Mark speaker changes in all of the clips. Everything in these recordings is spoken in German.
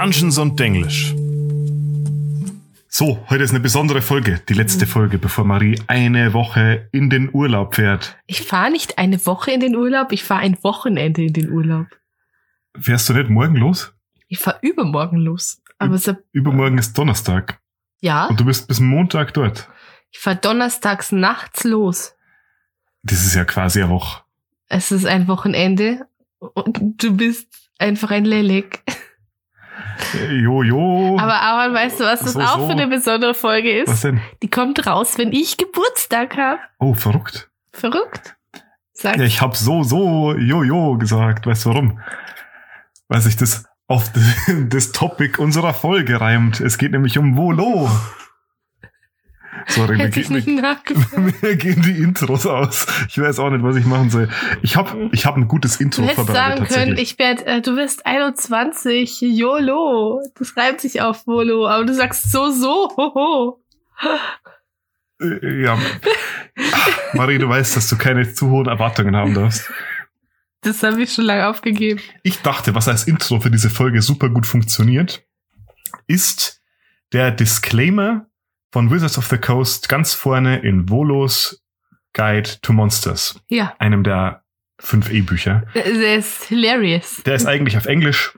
Speaker 1: Dungeons und Denglisch. So, heute ist eine besondere Folge, die letzte Folge, bevor Marie eine Woche in den Urlaub fährt.
Speaker 2: Ich fahre nicht eine Woche in den Urlaub, ich fahre ein Wochenende in den Urlaub.
Speaker 1: Fährst du nicht morgen los?
Speaker 2: Ich fahre übermorgen los. Aber so,
Speaker 1: Übermorgen ist Donnerstag
Speaker 2: ja,
Speaker 1: und du bist bis Montag dort.
Speaker 2: ich fahre donnerstags nachts los.
Speaker 1: Das ist ja quasi eine Woche.
Speaker 2: Es ist ein Wochenende und du bist einfach ein Lelek.
Speaker 1: Äh, Jo, jo.
Speaker 2: Aber Aaron, weißt du, was das
Speaker 1: So,
Speaker 2: auch
Speaker 1: so.
Speaker 2: für eine besondere Folge
Speaker 1: Was
Speaker 2: ist?
Speaker 1: denn?
Speaker 2: Die kommt raus, wenn ich Geburtstag habe.
Speaker 1: Oh, verrückt.
Speaker 2: Verrückt. Sag
Speaker 1: Ja, ich hab so, so, jojo gesagt. Weißt du warum? Weil sich das auf das, das Topic unserer Folge reimt. Es geht nämlich um Volo. Sorry, mir, geht,
Speaker 2: nicht
Speaker 1: mir, gehen die Intros aus. Ich weiß auch nicht, was ich machen soll. Ich hab, ich hab ein gutes Intro
Speaker 2: Du
Speaker 1: vorbereitet.
Speaker 2: sagen können, ich werd, äh, du wirst 21, YOLO. Das reimt sich auf Volo, aber du sagst so, so, hoho.
Speaker 1: Äh, ja. Marie, du weißt, dass du keine zu hohen Erwartungen haben darfst.
Speaker 2: Das habe ich schon lange aufgegeben.
Speaker 1: Ich dachte, was als Intro für diese Folge super gut funktioniert, ist der Disclaimer von Wizards of the Coast ganz vorne in Volos Guide to Monsters,
Speaker 2: Ja,
Speaker 1: einem der fünf E-Bücher.
Speaker 2: der ist hilarious.
Speaker 1: Der ist eigentlich auf Englisch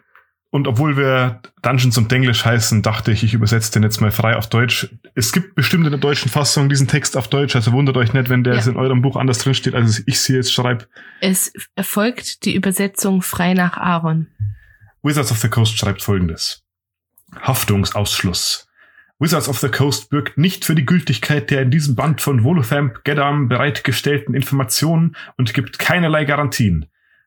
Speaker 1: und obwohl wir Dungeons und Denglisch heißen, dachte ich, ich übersetze den jetzt mal frei auf Deutsch. Es gibt bestimmt in der deutschen Fassung diesen Text auf Deutsch, also wundert euch nicht, wenn der
Speaker 2: Ja.
Speaker 1: jetzt in eurem Buch anders drin steht, als ich sie jetzt schreibe.
Speaker 2: Es erfolgt die Übersetzung frei nach Aaron.
Speaker 1: Wizards of the Coast schreibt folgendes. Haftungsausschluss. Wizards of the Coast bürgt nicht für die Gültigkeit der in diesem Band von Volothamp Gedam bereitgestellten Informationen und gibt keinerlei Garantien.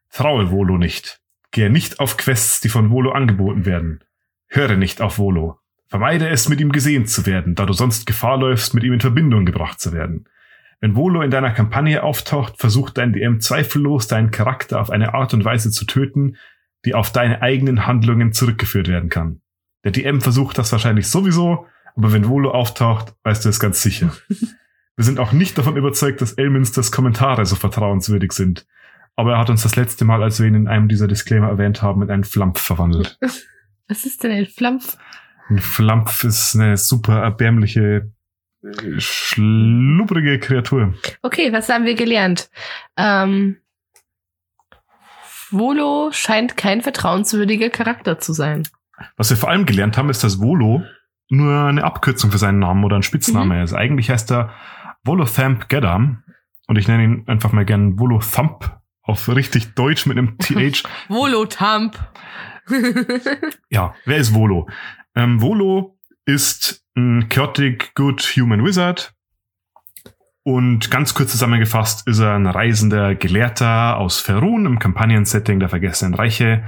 Speaker 1: Traue Volo nicht. Gehe nicht auf Quests, die von Volo angeboten werden. Höre nicht auf Volo. Vermeide es, mit ihm gesehen zu werden, da du sonst Gefahr läufst, mit ihm in Verbindung gebracht zu werden. Wenn Volo in deiner Kampagne auftaucht, versucht dein DM zweifellos, deinen Charakter auf eine Art und Weise zu töten, die auf deine eigenen Handlungen zurückgeführt werden kann. Der DM versucht das wahrscheinlich sowieso, aber wenn Volo auftaucht, weißt du es ganz sicher. Wir sind auch nicht davon überzeugt, dass Elminsters Kommentare so vertrauenswürdig sind. Aber er hat uns das letzte Mal, als wir ihn in einem dieser Disclaimer erwähnt haben, in einen Flampf verwandelt.
Speaker 2: Was ist denn ein Flampf?
Speaker 1: Ein Flampf ist eine super erbärmliche, äh, schlubbrige Kreatur.
Speaker 2: Okay, was haben wir gelernt? Ähm, Volo scheint kein vertrauenswürdiger Charakter zu sein.
Speaker 1: Was wir vor allem gelernt haben, ist, dass Volo nur eine Abkürzung für seinen Namen oder ein Spitzname ist. Eigentlich heißt er Volothamp Gedam. Und ich nenne ihn einfach mal gern Volothamp auf richtig Deutsch mit einem TH.
Speaker 2: Volotamp.
Speaker 1: Ja, wer ist Volo? Ähm, Volo ist ein Chaotic Good Human Wizard. Und ganz kurz zusammengefasst ist er ein reisender Gelehrter aus Ferun im Kampagnensetting der Vergessenen Reiche.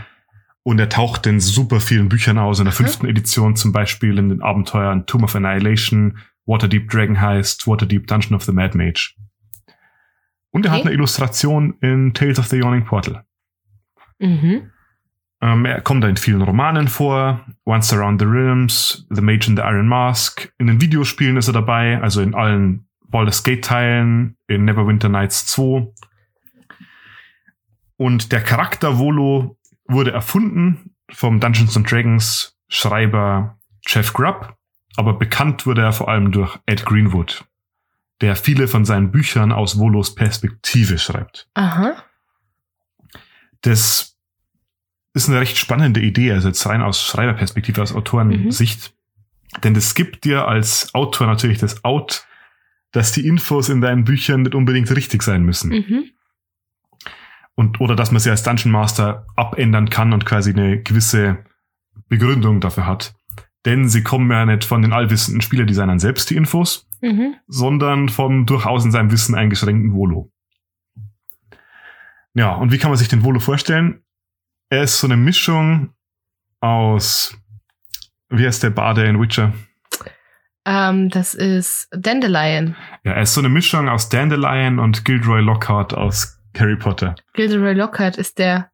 Speaker 1: Und er taucht in super vielen Büchern aus, in der fünften Edition zum Beispiel in den Abenteuern Tomb of Annihilation, Waterdeep Dragon Heist, Waterdeep Dungeon of the Mad Mage. Und er hat
Speaker 2: Okay.
Speaker 1: eine Illustration in Tales of the Yawning Portal.
Speaker 2: Mhm.
Speaker 1: Ähm, er kommt da in vielen Romanen vor. Once Around the Realms, The Mage in the Iron Mask. In den Videospielen ist er dabei, also in allen Baldur's Gate Teilen, in Neverwinter Nights 2. Und der Charakter Volo wurde erfunden vom Dungeons and Dragons Schreiber Jeff Grubb, aber bekannt wurde er vor allem durch Ed Greenwood, der viele von seinen Büchern aus Volos Perspektive schreibt.
Speaker 2: Aha.
Speaker 1: Das ist eine recht spannende Idee, also jetzt rein aus Schreiberperspektive, aus Autorensicht. Denn das gibt dir als Autor natürlich das Out, dass die Infos in deinen Büchern nicht unbedingt richtig sein müssen.
Speaker 2: Mhm.
Speaker 1: Und, oder dass man sie als Dungeon Master abändern kann und quasi eine gewisse Begründung dafür hat. Denn sie kommen ja nicht von den allwissenden Spielerdesignern selbst, die Infos,
Speaker 2: Mhm.
Speaker 1: sondern vom durchaus in seinem Wissen eingeschränkten Volo. Ja, und wie kann man sich den Volo vorstellen? Er ist so eine Mischung aus, wie heißt der Bade in Witcher?
Speaker 2: Ähm, das ist Dandelion.
Speaker 1: Ja, er ist so eine Mischung aus Dandelion und Gilderoy Lockhart aus Harry Potter.
Speaker 2: Gilderoy Lockhart ist der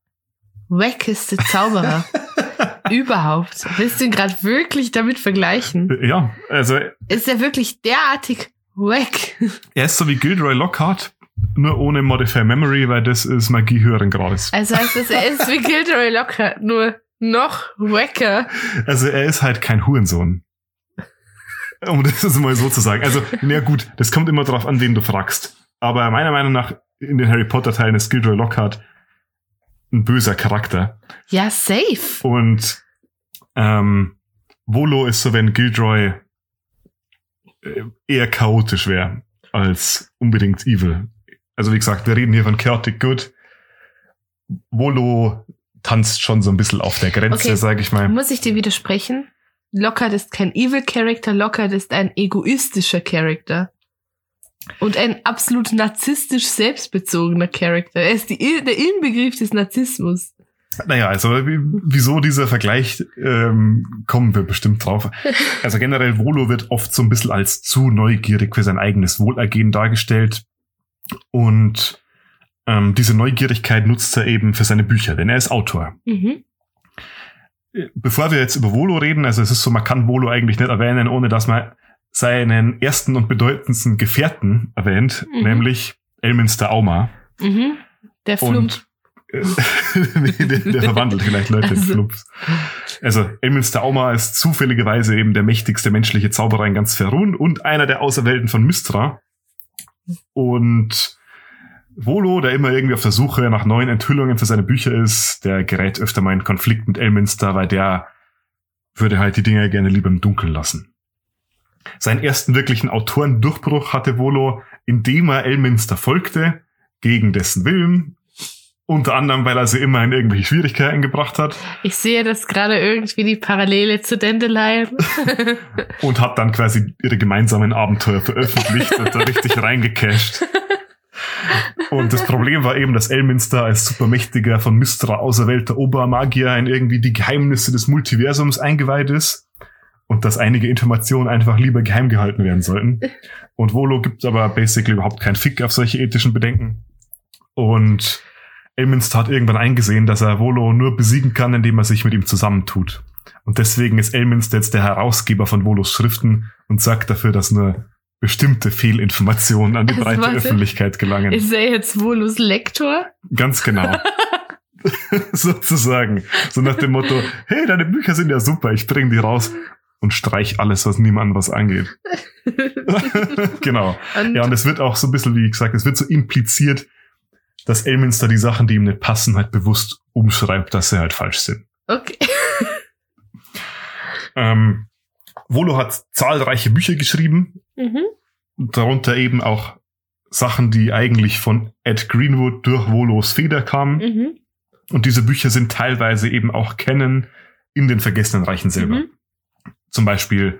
Speaker 2: wackeste Zauberer überhaupt. Willst du ihn gerade wirklich damit vergleichen?
Speaker 1: Ja, also
Speaker 2: Ist er wirklich derartig wack?
Speaker 1: er ist so wie Gilderoy Lockhart, nur ohne Modify Memory, weil das ist Magie höheren Grades.
Speaker 2: Also heißt das, er ist wie Gilderoy Lockhart, nur Noch wacker.
Speaker 1: Also er ist halt kein Hurensohn. Um das mal so zu sagen. Also, na gut, das kommt immer drauf an, wen du fragst. Aber meiner Meinung nach in den Harry Potter Teilen ist Gilderoy Lockhart ein böser Charakter.
Speaker 2: Ja, safe.
Speaker 1: Und ähm, Volo ist so, wenn Gilderoy äh, eher chaotisch wäre als unbedingt evil. Also wie gesagt, wir reden hier von Chaotic Good. Volo tanzt schon so ein bisschen auf der Grenze,
Speaker 2: Okay.
Speaker 1: sage ich mal.
Speaker 2: Muss ich dir widersprechen? Lockhart ist kein Evil Character, Lockhart ist ein egoistischer Charakter. Und ein absolut narzisstisch selbstbezogener Charakter. Er ist die, der Inbegriff des Narzissmus.
Speaker 1: Naja, also wie- wieso dieser Vergleich, ähm, kommen wir bestimmt drauf. Also generell, Volo wird oft so ein bisschen als zu neugierig für sein eigenes Wohlergehen dargestellt. Und ähm, diese Neugierigkeit nutzt er eben für seine Bücher, denn er ist Autor.
Speaker 2: Mhm.
Speaker 1: Bevor wir jetzt über Volo reden, also es ist so, man kann Volo eigentlich nicht erwähnen, ohne dass man seinen ersten und bedeutendsten Gefährten erwähnt,
Speaker 2: Mhm.
Speaker 1: nämlich Elminster Auma.
Speaker 2: Mhm. Der Flump.
Speaker 1: Äh, der, der verwandelt vielleicht Leute in
Speaker 2: Also.
Speaker 1: Flumps. Also Elminster Auma ist zufälligerweise eben der mächtigste menschliche Zauberer in ganz Ferun und einer der Auserwählten von Mystra. Und Volo, der immer irgendwie auf der Suche nach neuen Enthüllungen für seine Bücher ist, der gerät öfter mal in Konflikt mit Elminster, weil der würde halt die Dinge gerne lieber im Dunkeln lassen. Seinen ersten wirklichen Autorendurchbruch hatte Volo, indem er Elminster folgte, gegen dessen Willen, unter anderem, weil er sie immer in irgendwelche Schwierigkeiten gebracht hat
Speaker 2: Ich sehe das gerade irgendwie die Parallele zu Dandelion.
Speaker 1: und hat dann quasi ihre gemeinsamen Abenteuer veröffentlicht und da richtig reingecasht. Und das Problem war eben, dass Elminster als supermächtiger von Mystra auserwählter Obermagier in irgendwie die Geheimnisse des Multiversums eingeweiht ist und dass einige Informationen einfach lieber geheim gehalten werden sollten. Und Volo gibt aber basically überhaupt keinen Fick auf solche ethischen Bedenken. Und Elminster hat irgendwann eingesehen, dass er Volo nur besiegen kann, indem er sich mit ihm zusammentut. Und deswegen ist Elminster jetzt der Herausgeber von Volos Schriften und sagt dafür, dass nur bestimmte Fehlinformationen an die
Speaker 2: Also
Speaker 1: breite. Öffentlichkeit gelangen.
Speaker 2: Ist er jetzt Volus Lektor?
Speaker 1: Ganz genau. Sozusagen. So nach dem Motto, hey, deine Bücher sind ja super, ich bring die raus und streich alles, was niemandem was angeht. genau.
Speaker 2: Und
Speaker 1: Ja, und es wird auch so ein bisschen, wie gesagt, es wird so impliziert, dass Elminster die Sachen, die ihm nicht passen, halt bewusst umschreibt, dass sie halt falsch sind.
Speaker 2: okay.
Speaker 1: Ähm, Volo hat zahlreiche Bücher geschrieben,
Speaker 2: Mhm.
Speaker 1: darunter eben auch Sachen, die eigentlich von Ed Greenwood durch Volos Feder kamen.
Speaker 2: Mhm.
Speaker 1: Und diese Bücher sind teilweise eben auch kennen in den Vergessenen Reichen selber.
Speaker 2: Mhm.
Speaker 1: Zum Beispiel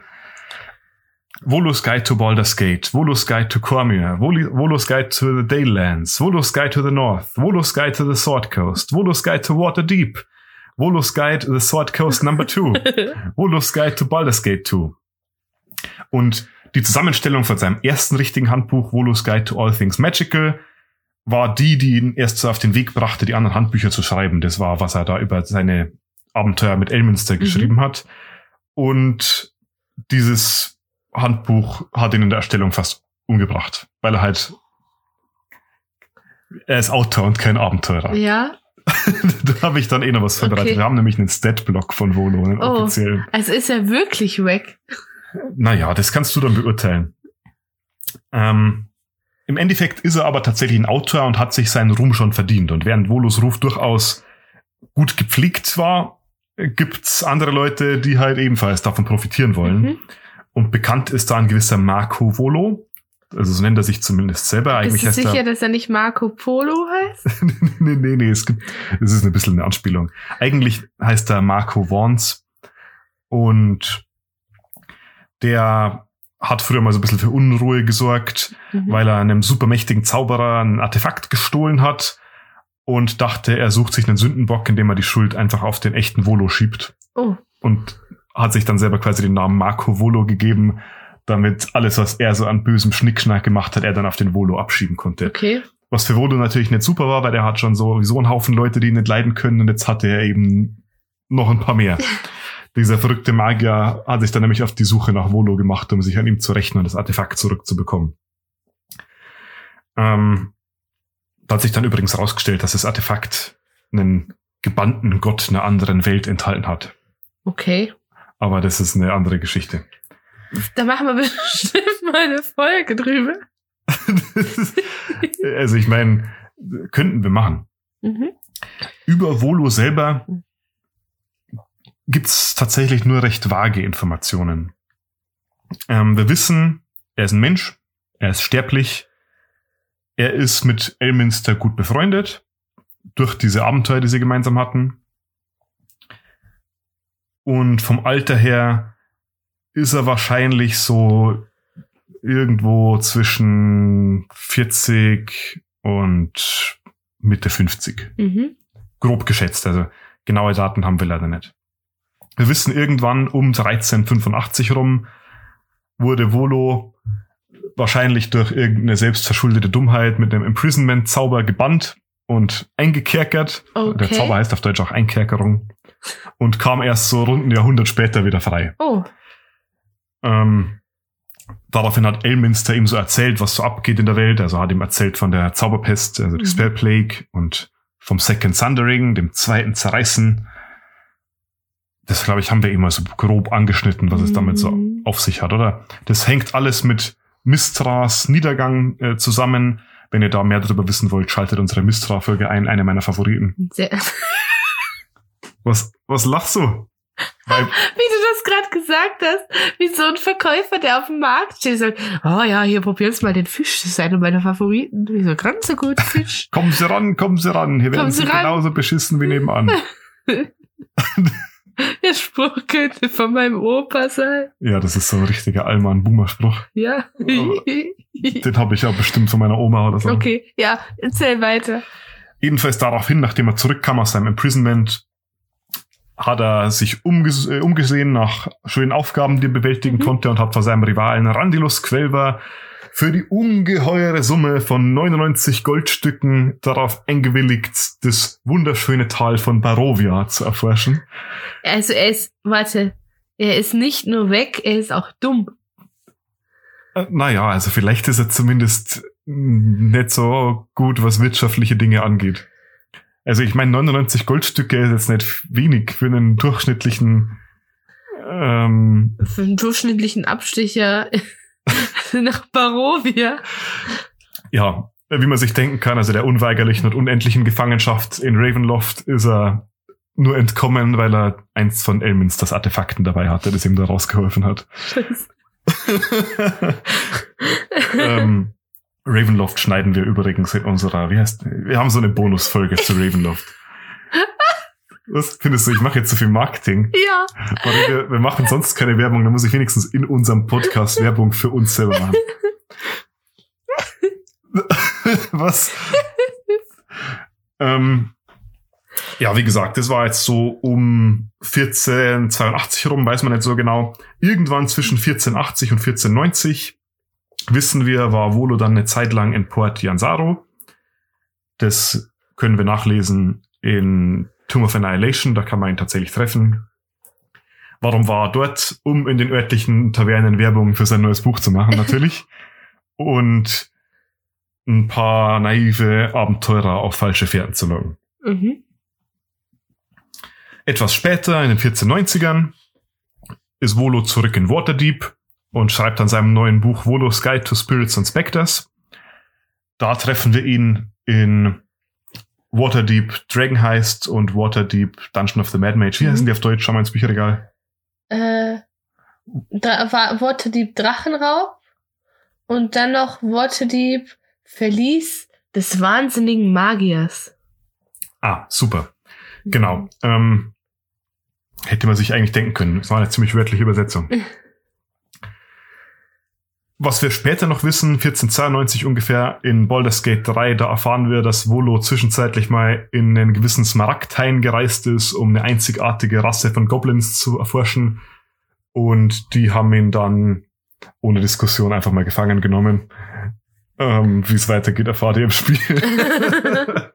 Speaker 1: Volos Guide to Baldur's Gate, Volos Guide to Cormyr, Voli- Volos Guide to the Dalelands, Volos Guide to the North, Volos Guide to the Sword Coast, Volos Guide to Waterdeep, Volos Guide to the Sword Coast Number 2, Volos Guide to Baldur's Gate 2. Und die Zusammenstellung von seinem ersten richtigen Handbuch, Volos Guide to All Things Magical, war die, die ihn erst so auf den Weg brachte, die anderen Handbücher zu schreiben. Das war, was er da über seine Abenteuer mit Elminster geschrieben hat. Und dieses Handbuch hat ihn in der Erstellung fast umgebracht, weil er halt er ist Autor und kein Abenteurer.
Speaker 2: ja.
Speaker 1: da habe ich dann eh noch was vorbereitet.
Speaker 2: Okay.
Speaker 1: Wir haben nämlich einen Stat-Block von Volo, einen
Speaker 2: Oh.
Speaker 1: offiziellen.
Speaker 2: Also ist er wirklich wack.
Speaker 1: Naja, das kannst du dann beurteilen. Ähm, Im Endeffekt ist er aber tatsächlich ein Autor und hat sich seinen Ruhm schon verdient. Und während Volos Ruf durchaus gut gepflegt war, gibt's andere Leute, die halt ebenfalls davon profitieren wollen.
Speaker 2: Mhm.
Speaker 1: Und bekannt ist da ein gewisser Marco Volo. Also so nennt er sich zumindest selber. Eigentlich
Speaker 2: Bist du sicher,
Speaker 1: er.
Speaker 2: dass er nicht Marco Polo heißt?
Speaker 1: nee, nee, nee, es gibt, es ist ein bisschen eine Anspielung. Eigentlich heißt er Marco Vons und der hat früher mal so ein bisschen für Unruhe gesorgt,
Speaker 2: Mhm.
Speaker 1: weil er einem supermächtigen Zauberer ein Artefakt gestohlen hat und dachte, er sucht sich einen Sündenbock, indem er die Schuld einfach auf den echten Volo schiebt
Speaker 2: Oh,
Speaker 1: und hat sich dann selber quasi den Namen Marco Volo gegeben, damit alles, was er so an bösem Schnickschnack gemacht hat, er dann auf den Volo abschieben konnte.
Speaker 2: okay.
Speaker 1: Was für Volo natürlich nicht super war, weil der hat schon so, so einen Haufen Leute, die ihn nicht leiden können und jetzt hatte er eben noch ein paar mehr. Dieser verrückte Magier hat sich dann nämlich auf die Suche nach Volo gemacht, um sich an ihm zu rächen und das Artefakt zurückzubekommen. Ähm, da hat sich dann übrigens rausgestellt, dass das Artefakt ein gebannten Gott einer anderen Welt enthalten hat.
Speaker 2: Okay.
Speaker 1: Aber das ist eine andere Geschichte.
Speaker 2: Da machen wir bestimmt mal eine Folge drüber.
Speaker 1: also ich meine, könnten wir machen.
Speaker 2: Mhm.
Speaker 1: Über Volo selber gibt's tatsächlich nur recht vage Informationen. Ähm, wir wissen, er ist ein Mensch, er ist sterblich, er ist mit Elminster gut befreundet, durch diese Abenteuer, die sie gemeinsam hatten. Und vom Alter her ist er wahrscheinlich so irgendwo zwischen 40 und Mitte 50.
Speaker 2: Mhm.
Speaker 1: Grob geschätzt, also genaue Daten haben wir leider nicht. Wir wissen irgendwann um 1385 rum wurde Volo wahrscheinlich durch irgendeine selbstverschuldete Dummheit mit einem Imprisonment-Zauber gebannt und eingekerkert.
Speaker 2: Okay.
Speaker 1: Der Zauber heißt auf Deutsch auch Einkerkerung. Und kam erst so rund ein Jahrhundert später wieder frei.
Speaker 2: Oh.
Speaker 1: Ähm, daraufhin hat Elminster ihm so erzählt, was so abgeht in der Welt. Also hat ihm erzählt von der Zauberpest, also die
Speaker 2: Mhm.
Speaker 1: Spell Plague und vom Second Sundering, dem zweiten Zerreißen. Das, glaube ich, haben wir immer so grob angeschnitten, was es damit so
Speaker 2: Mhm.
Speaker 1: auf sich hat, oder? Das hängt alles mit Mistras Niedergang äh, zusammen. Wenn ihr da mehr darüber wissen wollt, schaltet unsere Mistra-Folge ein, eine meiner Favoriten.
Speaker 2: Sehr,
Speaker 1: Was, was lachst du? Weil,
Speaker 2: wie du das gerade gesagt hast, wie so ein Verkäufer, der auf dem Markt steht und sagt, oh ja, hier probier's mal den Fisch, das ist einer meiner Favoriten. Wie so ganz so gut Fisch.
Speaker 1: kommen Sie ran, kommen Sie ran. Hier werden
Speaker 2: Kommen
Speaker 1: Sie
Speaker 2: Sie ran.
Speaker 1: genauso beschissen wie nebenan.
Speaker 2: Der Spruch könnte von meinem Opa sein.
Speaker 1: Ja, das ist so ein richtiger Allmann-Boomer-Spruch.
Speaker 2: Ja.
Speaker 1: Den habe ich ja bestimmt von meiner Oma oder so.
Speaker 2: okay, ja, erzähl weiter.
Speaker 1: Jedenfalls daraufhin, nachdem er zurückkam aus seinem Imprisonment, hat er sich umges äh, umgesehen nach schönen Aufgaben, die er bewältigen
Speaker 2: Mhm.
Speaker 1: konnte und hat vor seinem Rivalen Randilus Quelver für die ungeheure Summe von 99 Goldstücken darauf eingewilligt, das wunderschöne Tal von Barovia zu erforschen.
Speaker 2: Also er ist, warte, er ist nicht nur weg, er ist auch dumm.
Speaker 1: Äh, Naja, also vielleicht ist er zumindest nicht so gut, was wirtschaftliche Dinge angeht. Also ich meine, 99 Goldstücke ist jetzt nicht wenig für einen durchschnittlichen ähm,
Speaker 2: Für einen durchschnittlichen Abstecher nach Barovia.
Speaker 1: ja, wie man sich denken kann, also der unweigerlichen und unendlichen Gefangenschaft in Ravenloft ist er nur entkommen, weil er eins von Elminsters Artefakten dabei hatte, das ihm da rausgeholfen hat.
Speaker 2: Scheiße.
Speaker 1: ähm, Ravenloft schneiden wir übrigens in unserer, wie heißt, wir haben so eine Bonusfolge zu Ravenloft. Was findest du? Ich mache jetzt so viel Marketing.
Speaker 2: Ja.
Speaker 1: Wir, wir machen sonst keine Werbung, dann muss ich wenigstens in unserem Podcast Werbung für uns selber machen. Was? ähm, ja, wie gesagt, das war jetzt so um 1482 rum, weiß man nicht so genau. Irgendwann zwischen 1480 und 1490 wissen wir, war Volo dann eine Zeit lang in Port Jansaro. Das können wir nachlesen in Tomb of Annihilation, da kann man ihn tatsächlich treffen. Warum war er dort? Um in den örtlichen Tavernen Werbung für sein neues Buch zu machen, natürlich. Und ein paar naive Abenteurer auf falsche Fährten zu locken.
Speaker 2: Mhm.
Speaker 1: Etwas später, in den 1490ern, ist Volo zurück in Waterdeep und schreibt an seinem neuen Buch Volo's Guide to Spirits and Spectres. Da treffen wir ihn in Waterdeep Dragon Heist und Waterdeep Dungeon of the Mad Mage. Wie
Speaker 2: Mhm.
Speaker 1: heißen die auf Deutsch? Schau mal ins Bücherregal.
Speaker 2: Äh, da war Waterdeep Drachenraub und dann noch Waterdeep Verlies des wahnsinnigen Magiers.
Speaker 1: Ah, super. Genau. Ähm, hätte man sich eigentlich denken können. Das war eine ziemlich wörtliche Übersetzung. Was wir später noch wissen, 1492 ungefähr in Baldur's Gate 3, da erfahren wir, dass Volo zwischenzeitlich mal in einen gewissen Smaragdhain gereist ist, um eine einzigartige Rasse von Goblins zu erforschen. Und die haben ihn dann ohne Diskussion einfach mal gefangen genommen. Ähm, Wie es weitergeht, erfahrt ihr im Spiel.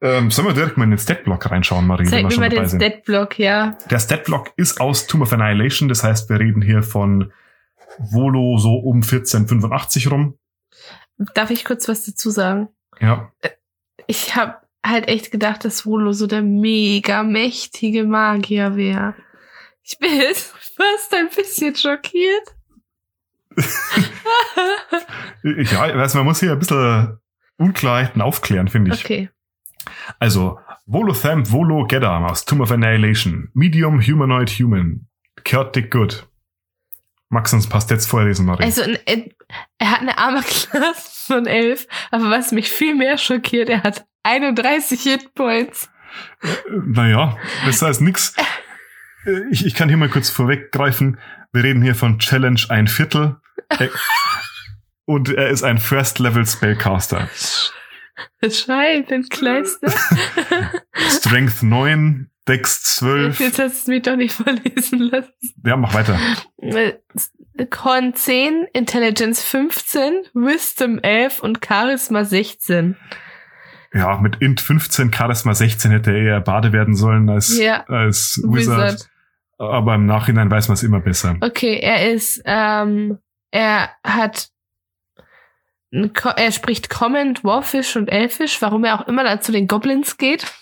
Speaker 1: ähm, sollen wir direkt mal in den Statblock reinschauen, Marie,
Speaker 2: Zeig mir mal den? Statblock, ja.
Speaker 1: Der Statblock ist aus Tomb of Annihilation, das heißt, wir reden hier von Volo so um 1485 rum.
Speaker 2: Darf ich kurz was dazu sagen?
Speaker 1: Ja.
Speaker 2: Ich habe halt echt gedacht, dass Volo so der mega mächtige Magier wäre. Ich bin jetzt fast ein bisschen schockiert.
Speaker 1: ja, also man muss hier ein bisschen Unklarheiten aufklären, finde ich.
Speaker 2: Okay.
Speaker 1: Also, Volothamp Volo Geddam aus Tomb of Annihilation. Medium Humanoid Human. Chaotic Good. Max, uns passt jetzt vorlesen, Marie.
Speaker 2: Also, er, er hat eine Armor-Class von 11, aber was mich viel mehr schockiert, er hat 31 Hitpoints.
Speaker 1: Naja, besser als nix. Ich, ich kann hier mal kurz vorweggreifen. Wir reden hier von Challenge ein Viertel. Und er ist ein First-Level-Spellcaster.
Speaker 2: Scheibenkleister.
Speaker 1: Strength 9, Dex 12.
Speaker 2: Jetzt hast du mich doch nicht verlesen lassen.
Speaker 1: Ja, mach weiter.
Speaker 2: Con 10, Intelligence 15, Wisdom 11 und Charisma 16.
Speaker 1: Ja, mit Int 15, Charisma 16 hätte er eher Bade werden sollen als,
Speaker 2: Ja,
Speaker 1: als Wizard.
Speaker 2: Wizard.
Speaker 1: Aber im Nachhinein weiß man es immer besser.
Speaker 2: Okay, er ist, ähm, er hat, er spricht Common, Dwarfish und Elfish, warum er auch immer dann zu den Goblins geht.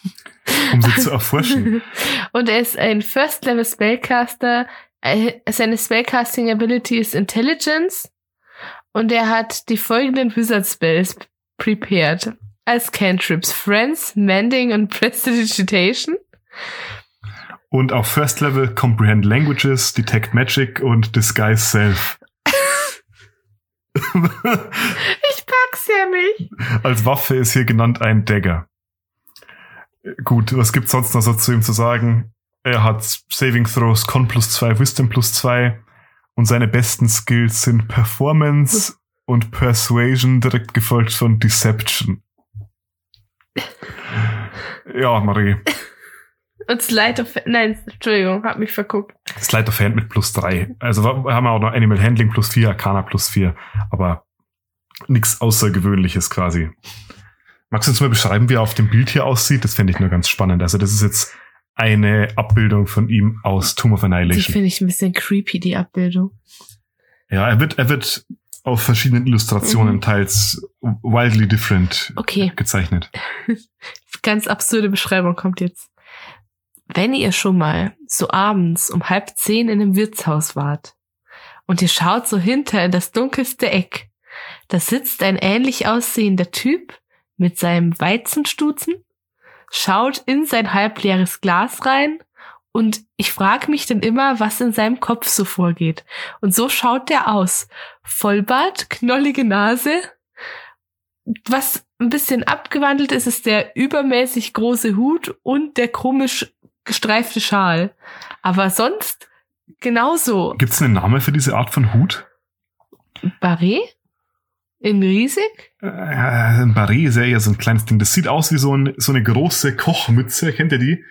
Speaker 1: Um sie zu erforschen.
Speaker 2: und er ist ein First Level Spellcaster. Äh, Seine Spellcasting Ability ist Intelligence. Und er hat die folgenden Wizard Spells prepared. Als Cantrips Friends, Mending und Prestidigitation.
Speaker 1: Und auf First Level Comprehend Languages, Detect Magic und Disguise Self.
Speaker 2: Ich pack's ja nicht.
Speaker 1: Als Waffe ist hier genannt ein Dagger. Gut, was gibt's sonst noch so zu ihm zu sagen? Er hat Saving Throws Con plus 2, Wisdom plus 2 und seine besten Skills sind Performance und Persuasion, direkt gefolgt von Deception. Ja, Marie.
Speaker 2: Und Slide of, nein, Entschuldigung, hab mich verguckt.
Speaker 1: Slide of Hand mit plus 3. Also wir haben auch noch Animal Handling plus 4, Arcana plus 4, aber nichts Außergewöhnliches quasi. Magst du uns mal beschreiben, wie er auf dem Bild hier aussieht? Das fände ich nur ganz spannend. Also das ist jetzt eine Abbildung von ihm aus Tomb of
Speaker 2: Die
Speaker 1: Annihilation.
Speaker 2: finde ich ein bisschen creepy, die Abbildung.
Speaker 1: Ja, er wird, er wird auf verschiedenen Illustrationen
Speaker 2: Mhm.
Speaker 1: teils wildly different
Speaker 2: Okay,
Speaker 1: gezeichnet.
Speaker 2: ganz absurde Beschreibung kommt jetzt. Wenn ihr schon mal so abends um halb zehn in einem Wirtshaus wart und ihr schaut so hinter in das dunkelste Eck, da sitzt ein ähnlich aussehender Typ mit seinem Weizenstutzen, schaut in sein halbleeres Glas rein und ich frage mich dann immer, was in seinem Kopf so vorgeht. Und so schaut der aus. Vollbart, knollige Nase. Was ein bisschen abgewandelt ist, ist der übermäßig große Hut und der komisch gestreifte Schal. Aber sonst genauso.
Speaker 1: Gibt es einen Namen für diese Art von Hut?
Speaker 2: Barret? In riesig?
Speaker 1: Äh, ein Barret ist ja so ein kleines Ding. Das sieht aus wie so, ein, so eine große Kochmütze, kennt ihr die?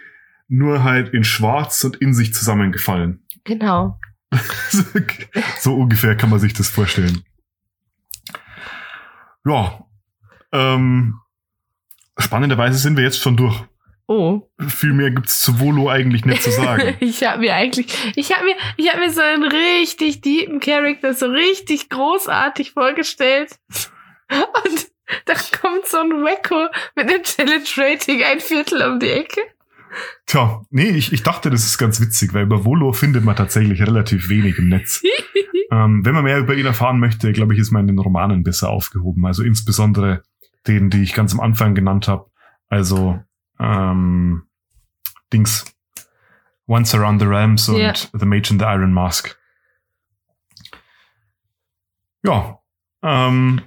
Speaker 1: Nur halt in schwarz und in sich zusammengefallen.
Speaker 2: Genau.
Speaker 1: so ungefähr kann man sich das vorstellen. Ja. Ähm, spannenderweise sind wir jetzt schon durch.
Speaker 2: Oh.
Speaker 1: Viel mehr gibt's zu Volo eigentlich nicht zu sagen.
Speaker 2: ich habe mir eigentlich, ich habe mir, ich habe mir so einen richtig deepen Charakter so richtig großartig vorgestellt. Und dann kommt so ein Wacko mit einem Challenge Rating ein Viertel um die Ecke.
Speaker 1: Tja, nee, ich, ich dachte, das ist ganz witzig, weil über Volo findet man tatsächlich relativ wenig im Netz. ähm, wenn man mehr über ihn erfahren möchte, glaube ich, ist man in den Romanen besser aufgehoben. Also insbesondere den, die ich ganz am Anfang genannt habe. Also ähm, Dings Once Around the Realms und. The Mage in the Iron Mask. Ja, ähm,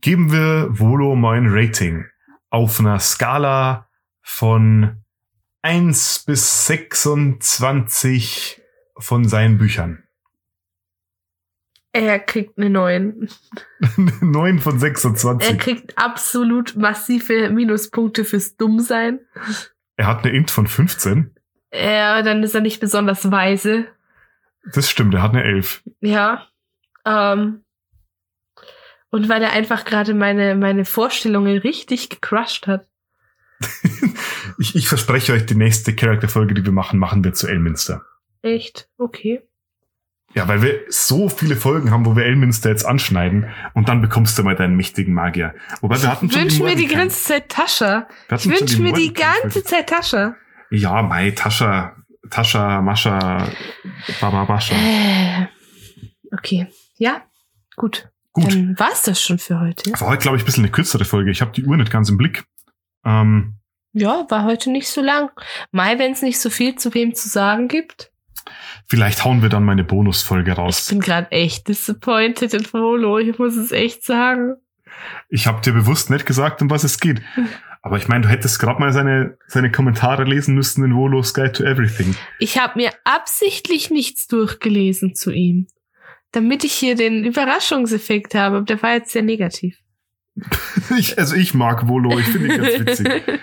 Speaker 1: geben wir Volo mal ein Rating auf einer Skala von 1 bis 26 von seinen Büchern.
Speaker 2: Er kriegt eine 9.
Speaker 1: 9 von
Speaker 2: Er
Speaker 1: 26.
Speaker 2: kriegt absolut massive Minuspunkte fürs Dummsein.
Speaker 1: Er hat eine Int von 15.
Speaker 2: Ja, dann ist er nicht besonders weise.
Speaker 1: Das stimmt, er hat eine 11.
Speaker 2: Ja. Ähm, und weil er einfach gerade meine, meine Vorstellungen richtig gecrushed hat.
Speaker 1: ich, ich verspreche euch, die nächste Charakterfolge, die wir machen, machen wir zu Elminster.
Speaker 2: Echt? Okay.
Speaker 1: Ja, weil wir so viele Folgen haben, wo wir Elminster jetzt anschneiden und dann bekommst du mal deinen mächtigen Magier. Wobei wir hatten
Speaker 2: Ich
Speaker 1: schon
Speaker 2: wünsche mir die ganze Zeit Tascha.
Speaker 1: Wir
Speaker 2: Ich wünsche mir die ganze Zeit Tascha.
Speaker 1: Ja, Mai, Tascha, Tascha, Mascha, Bababascha.
Speaker 2: Äh, okay. Ja, gut.
Speaker 1: Gut.
Speaker 2: Dann war's das schon für heute.
Speaker 1: War heute, glaube ich, ein bisschen eine kürzere Folge. Ich habe die Uhr nicht ganz im Blick. Ähm,
Speaker 2: Ja, war heute nicht so lang. Mai, wenn es nicht so viel zu wem zu sagen gibt.
Speaker 1: Vielleicht hauen wir dann mal eine Bonusfolge
Speaker 2: Ich
Speaker 1: raus.
Speaker 2: bin gerade echt disappointed in Volo. Ich muss es echt sagen.
Speaker 1: Ich habe dir bewusst nicht gesagt, um was es geht. Aber ich meine, du hättest gerade mal seine, seine Kommentare lesen müssen in Volos Guide to Everything.
Speaker 2: Ich habe mir absichtlich nichts durchgelesen zu ihm, damit ich hier den Überraschungseffekt habe. Aber Der war jetzt sehr negativ.
Speaker 1: Ich, also ich mag Volo, ich finde ihn ganz witzig.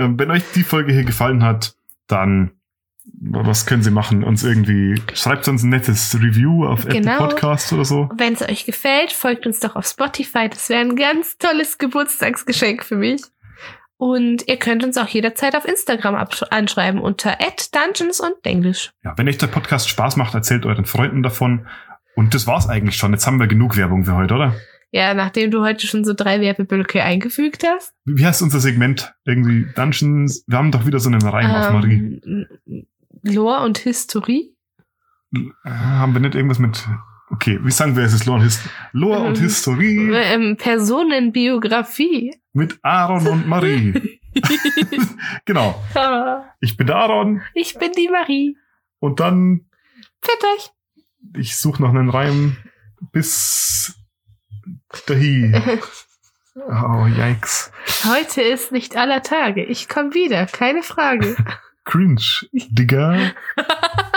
Speaker 1: Ähm, wenn euch die Folge hier gefallen hat, dann was können Sie machen? Uns irgendwie schreibt uns ein nettes Review auf
Speaker 2: Genau.
Speaker 1: Apple Podcast oder so.
Speaker 2: Wenn es euch gefällt, folgt uns doch auf Spotify. Das wäre ein ganz tolles Geburtstagsgeschenk für mich. Und ihr könnt uns auch jederzeit auf Instagram anschreiben unter Dungeons und Englisch.
Speaker 1: Ja, wenn euch der Podcast Spaß macht, erzählt euren Freunden davon. Und das war's eigentlich schon. Jetzt haben wir genug Werbung für heute, oder?
Speaker 2: Ja, nachdem du heute schon so drei Werbeblöcke eingefügt hast.
Speaker 1: Wie heißt unser Segment? Irgendwie Dungeons. Wir haben doch wieder so einen Reim auf Marie.
Speaker 2: Lore und Historie.
Speaker 1: Äh, haben wir nicht irgendwas mit. Okay, wie sagen wir es ist Lore und, Hist Lore und
Speaker 2: Ähm,
Speaker 1: Historie
Speaker 2: Ähm, Personenbiografie.
Speaker 1: mit Aaron und Marie. genau.
Speaker 2: Ah,
Speaker 1: Ich bin der Aaron
Speaker 2: ich bin die Marie.
Speaker 1: und dann
Speaker 2: Fett euch.
Speaker 1: ich suche noch einen Reim bis dahin. Oh, yikes.
Speaker 2: Heute ist nicht aller Tage. Ich komme wieder, keine Frage.
Speaker 1: cringe, diga.